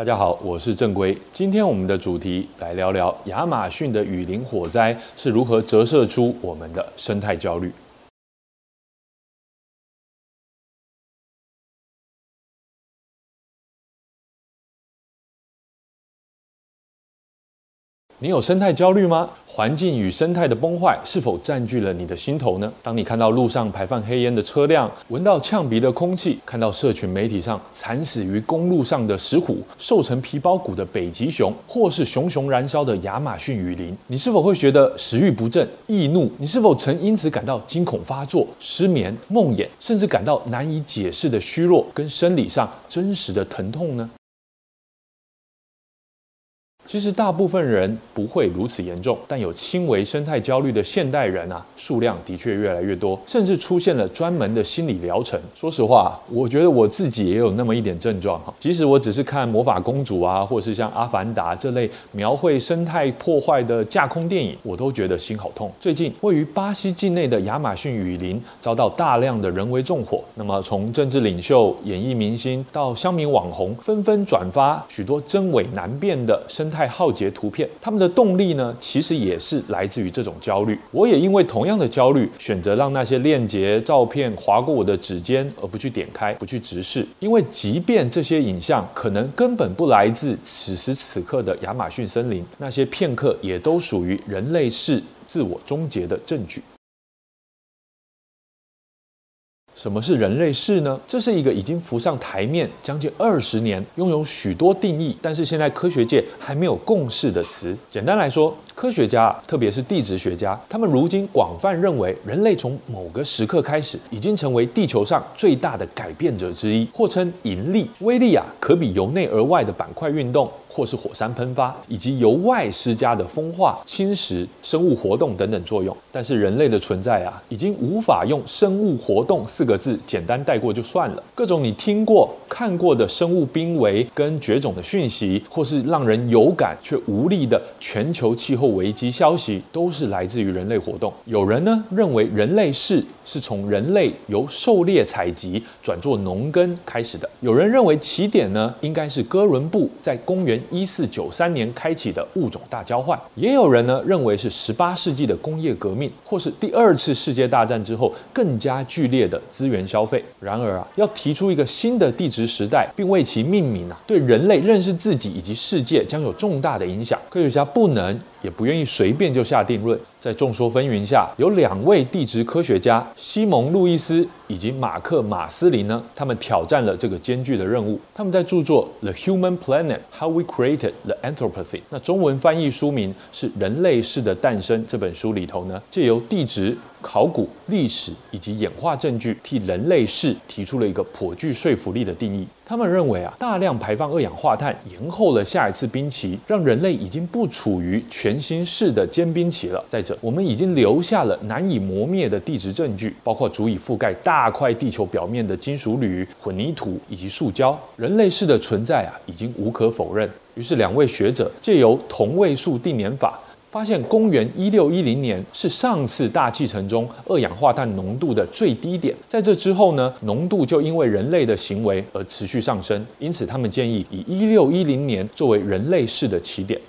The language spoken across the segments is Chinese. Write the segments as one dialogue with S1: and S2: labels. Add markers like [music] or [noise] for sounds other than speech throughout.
S1: 大家好，我是正规。今天我们的主题来聊聊亚马逊的雨林火灾是如何折射出我们的生态焦虑。你有生态焦虑吗？环境与生态的崩坏是否占据了你的心头呢？当你看到路上排放黑烟的车辆，闻到呛鼻的空气，看到社群媒体上惨死于公路上的石虎、瘦成皮包骨的北极熊，或是熊熊燃烧的亚马逊雨林，你是否会觉得食欲不振、易怒？你是否曾因此感到惊恐发作、失眠、梦魇，甚至感到难以解释的虚弱跟生理上真实的疼痛呢？其实大部分人不会如此严重，但有轻微生态焦虑的现代人啊，数量的确越来越多，甚至出现了专门的心理疗程。说实话，我觉得我自己也有那么一点症状哈。即使我只是看魔法公主啊，或是像阿凡达这类描绘生态破坏的架空电影，我都觉得心好痛。最近，位于巴西境内的亚马逊雨林遭到大量的人为纵火，那么从政治领袖、演艺明星到乡民网红，纷纷转发许多真伪难辨的生态。太浩劫图片，他们的动力呢，其实也是来自于这种焦虑。我也因为同样的焦虑，选择让那些链接照片划过我的指尖，而不去点开，不去直视。因为即便这些影像可能根本不来自此时此刻的亚马逊森林，那些片刻也都属于人类是自我终结的证据。什么是人类世呢？这是一个已经浮上台面将近二十年，拥有许多定义，但是现在科学界还没有共识的词。简单来说，科学家，特别是地质学家，他们如今广泛认为，人类从某个时刻开始，已经成为地球上最大的改变者之一，或称引力。威力啊，可比由内而外的板块运动。或是火山喷发，以及由外施加的风化、侵蚀、生物活动等等作用。但是人类的存在啊，已经无法用“生物活动”四个字简单带过就算了。各种你听过、看过的生物濒危跟绝种的讯息，或是让人有感却无力的 [laughs] 全球气候危机消息，都是来自于人类活动。有人呢认为人类世是从人类由狩猎采集转做农耕开始的。有人认为起点呢应该是哥伦布在公元。一四九三年开启的物种大交换，也有人呢认为是十八世纪的工业革命，或是第二次世界大战之后更加剧烈的资源消费。然而啊，要提出一个新的地质时代，并为其命名啊，对人类认识自己以及世界将有重大的影响。科学家不能也不愿意随便就下定论。在众说纷纭下，有两位地质科学家西蒙·路易斯以及马克·马斯林呢，他们挑战了这个艰巨的任务。他们在著作《The Human Planet: How We Created the Anthropocene》那中文翻译书名是《人类世的诞生》这本书里头呢，借由地质。考古、历史以及演化证据，替人类世提出了一个颇具说服力的定义。他们认为啊，大量排放二氧化碳延后了下一次冰期，让人类已经不处于全新世的坚冰期了。在我们已经留下了难以磨灭的地质证据，包括足以覆盖大块地球表面的金属铝、混凝土以及塑胶。人类世的存在啊，已经无可否认。于是，两位学者借由同位素定年法。发现公元一六一零年是上次大气层中二氧化碳浓度的最低点，在这之后呢，浓度就因为人类的行为而持续上升，因此他们建议以一六一零年作为人类世的起点。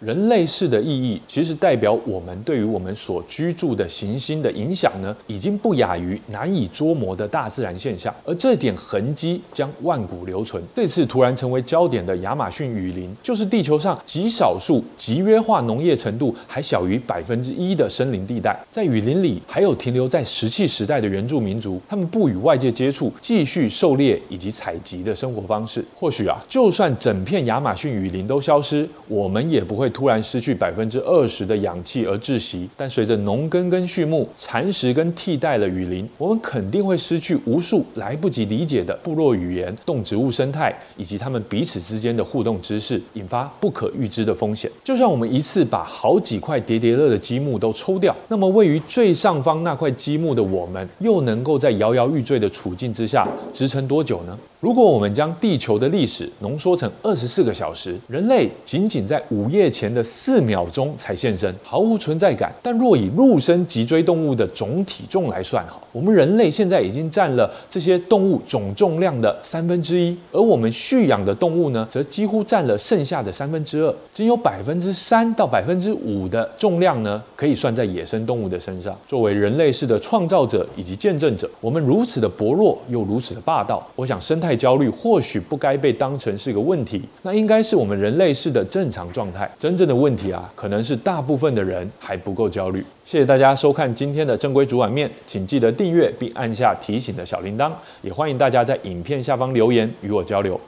S1: 人类世的意义，其实代表我们对于我们所居住的行星的影响呢，已经不亚于难以捉摸的大自然现象，而这点痕迹将万古留存。这次突然成为焦点的亚马逊雨林，就是地球上极少数集约化农业程度还小于百分之一的森林地带。在雨林里，还有停留在石器时代的原住民族，他们不与外界接触，继续狩猎以及采集的生活方式。或许啊，就算整片亚马逊雨林都消失，我们也不会。突然失去百分之二十的氧气而窒息，但随着农耕跟畜牧、蚕食跟替代了雨林，我们肯定会失去无数来不及理解的部落语言、动植物生态以及他们彼此之间的互动知识，引发不可预知的风险。就像我们一次把好几块叠叠乐的积木都抽掉，那么位于最上方那块积木的我们，又能够在摇摇欲坠的处境之下支撑多久呢？如果我们将地球的历史浓缩成二十四个小时，人类仅仅在午夜前的四秒钟才现身，毫无存在感。但若以陆生脊椎动物的总体重来算，哈，我们人类现在已经占了这些动物总重量的三分之一，而我们蓄养的动物呢，则几乎占了剩下的三分之二，仅有百分之三到百分之五的重量呢，可以算在野生动物的身上。作为人类世的创造者以及见证者，我们如此的薄弱又如此的霸道，我想生态。太焦虑或许不该被当成是个问题，那应该是我们人类式的正常状态。真正的问题啊，可能是大部分的人还不够焦虑。谢谢大家收看今天的正规煮碗面，请记得订阅并按下提醒的小铃铛，也欢迎大家在影片下方留言与我交流。